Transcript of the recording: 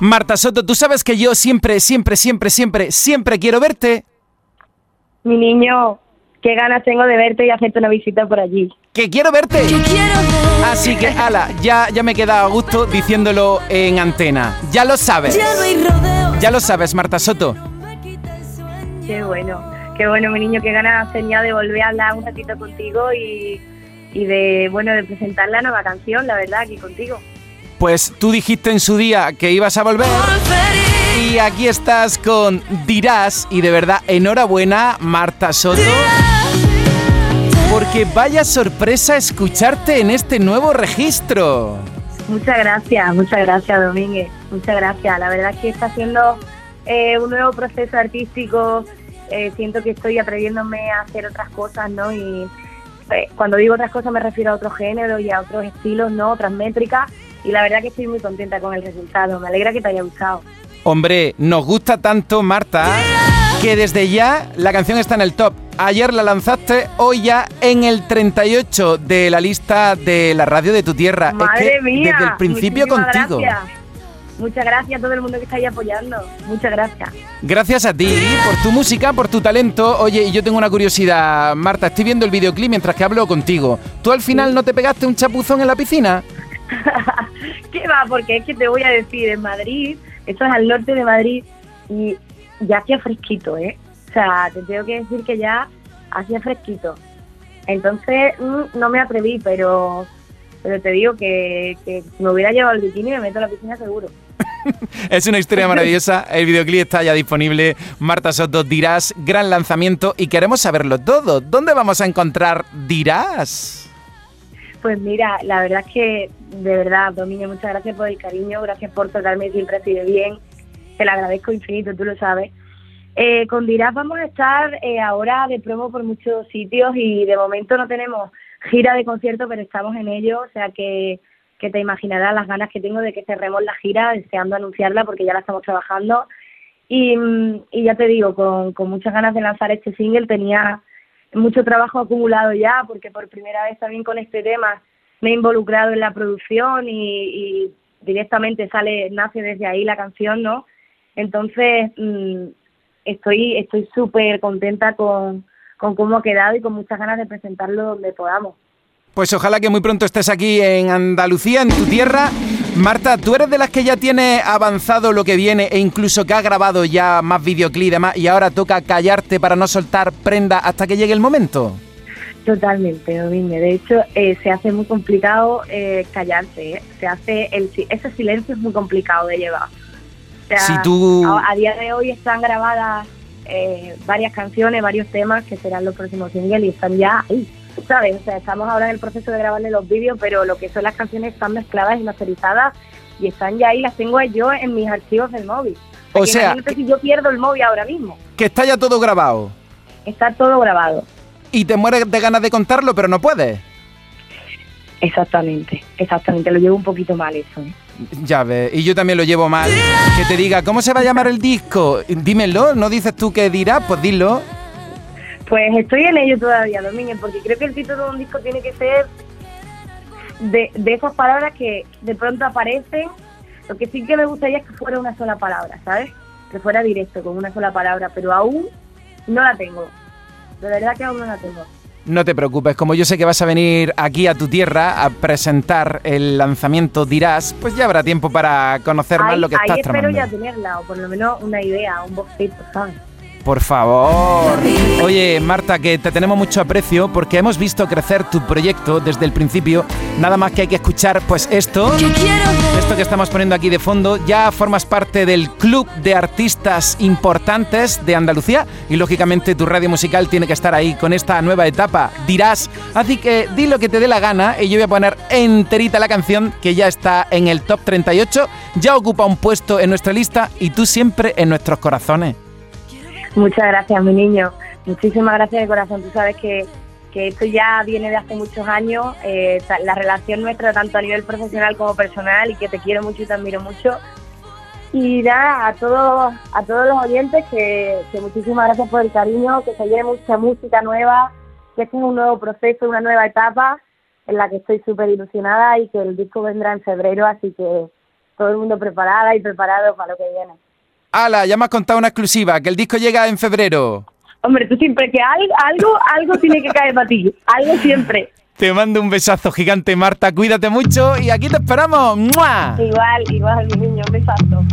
Marta Soto, tú sabes que yo siempre, siempre, siempre, siempre, siempre quiero verte. Mi niño, qué ganas tengo de verte y hacerte una visita por allí. Que quiero verte. Así que, ala, ya, ya me queda a gusto diciéndolo en antena. Ya lo sabes. Ya lo sabes, Marta Soto. Qué bueno, qué bueno, mi niño, qué ganas tenía de volver a hablar un ratito contigo y, y de, bueno, de presentar la nueva canción, la verdad, aquí contigo. Pues tú dijiste en su día que ibas a volver. Y aquí estás con Dirás. Y de verdad, enhorabuena, Marta Soto. Porque vaya sorpresa escucharte en este nuevo registro. Muchas gracias, muchas gracias, Domínguez. Muchas gracias. La verdad es que está siendo eh, un nuevo proceso artístico. Eh, siento que estoy atreviéndome a hacer otras cosas, ¿no? Y eh, cuando digo otras cosas me refiero a otros géneros y a otros estilos, ¿no? Otras métricas. Y la verdad que estoy muy contenta con el resultado. Me alegra que te haya gustado. Hombre, nos gusta tanto, Marta, que desde ya la canción está en el top. Ayer la lanzaste, hoy ya en el 38 de la lista de la radio de tu tierra. Madre mía. Desde el principio contigo. Gracias. Muchas gracias a todo el mundo que está ahí apoyando. Muchas gracias. Gracias a ti por tu música, por tu talento. Oye, y yo tengo una curiosidad, Marta. Estoy viendo el videoclip mientras que hablo contigo. ¿Tú al final no te pegaste un chapuzón en la piscina? ¿Qué va? Porque es que te voy a decir, en Madrid, esto es al norte de Madrid, y ya hacía fresquito, ¿eh? O sea, te tengo que decir que ya hacía fresquito. Entonces, mm, no me atreví, pero pero te digo que, que si me hubiera llevado el bikini me meto a la piscina seguro. es una historia maravillosa. El videoclip está ya disponible. Marta Soto, Dirás, gran lanzamiento y queremos saberlo todo. ¿Dónde vamos a encontrar Dirás? Pues mira, la verdad es que, de verdad, Dominio, muchas gracias por el cariño, gracias por tratarme siempre así de bien. Te lo agradezco infinito, tú lo sabes. Eh, con Dirás vamos a estar eh, ahora de promo por muchos sitios y de momento no tenemos gira de concierto, pero estamos en ello, o sea que, que te imaginarás las ganas que tengo de que cerremos la gira, deseando anunciarla porque ya la estamos trabajando. Y, y ya te digo, con, con muchas ganas de lanzar este single, tenía mucho trabajo acumulado ya, porque por primera vez también con este tema me he involucrado en la producción y, y directamente sale, nace desde ahí la canción, ¿no? Entonces, mmm, estoy estoy súper contenta con, con cómo ha quedado y con muchas ganas de presentarlo donde podamos. Pues ojalá que muy pronto estés aquí en Andalucía, en tu tierra. Marta, ¿tú eres de las que ya tiene avanzado lo que viene e incluso que ha grabado ya más videoclip y demás y ahora toca callarte para no soltar prenda hasta que llegue el momento? Totalmente, Domínguez. De hecho, eh, se hace muy complicado eh, callarse. ¿eh? Se hace el, ese silencio es muy complicado de llevar. O sea, si tú... a, a día de hoy están grabadas eh, varias canciones, varios temas que serán los próximos singles y están ya ahí, ¿sabes? O sea, estamos ahora en el proceso de grabarle los vídeos, pero lo que son las canciones están mezcladas y masterizadas y están ya ahí, las tengo yo en mis archivos del móvil. O, o sea, que si yo pierdo el móvil ahora mismo. Que está ya todo grabado. Está todo grabado. Y te mueres de ganas de contarlo, pero no puedes. Exactamente, exactamente. Lo llevo un poquito mal eso. ¿eh? Ya ves, y yo también lo llevo mal. Que te diga, ¿cómo se va a llamar el disco? Dímelo, ¿no dices tú qué dirás? Pues dilo. Pues estoy en ello todavía, Domínguez, porque creo que el título de un disco tiene que ser de, de esas palabras que de pronto aparecen. Lo que sí que me gustaría es que fuera una sola palabra, ¿sabes? Que fuera directo, con una sola palabra, pero aún no la tengo. De verdad que aún no la tengo. No te preocupes, como yo sé que vas a venir aquí a tu tierra a presentar el lanzamiento Dirás, pues ya habrá tiempo para conocer ahí, más lo que ahí estás espero tramando. ya tenerla, o por lo menos una idea, un boceto, ¿sabes? Por favor. Oye, Marta, que te tenemos mucho aprecio porque hemos visto crecer tu proyecto desde el principio. Nada más que hay que escuchar, pues esto, esto que estamos poniendo aquí de fondo. Ya formas parte del club de artistas importantes de Andalucía y lógicamente tu radio musical tiene que estar ahí con esta nueva etapa. Dirás, así que di lo que te dé la gana y yo voy a poner enterita la canción que ya está en el top 38. Ya ocupa un puesto en nuestra lista y tú siempre en nuestros corazones. Muchas gracias, mi niño. Muchísimas gracias de corazón. Tú sabes que, que esto ya viene de hace muchos años, eh, la relación nuestra tanto a nivel profesional como personal y que te quiero mucho y te admiro mucho. Y nada, a todos, a todos los oyentes que, que muchísimas gracias por el cariño, que se viene mucha música nueva, que este es un nuevo proceso, una nueva etapa en la que estoy súper ilusionada y que el disco vendrá en febrero, así que todo el mundo preparada y preparado para lo que viene. Ala, ya me has contado una exclusiva, que el disco llega en febrero. Hombre, tú siempre que algo, algo, algo tiene que caer para ti, algo siempre. Te mando un besazo gigante, Marta. Cuídate mucho y aquí te esperamos. Igual, igual, mi niño, un besazo.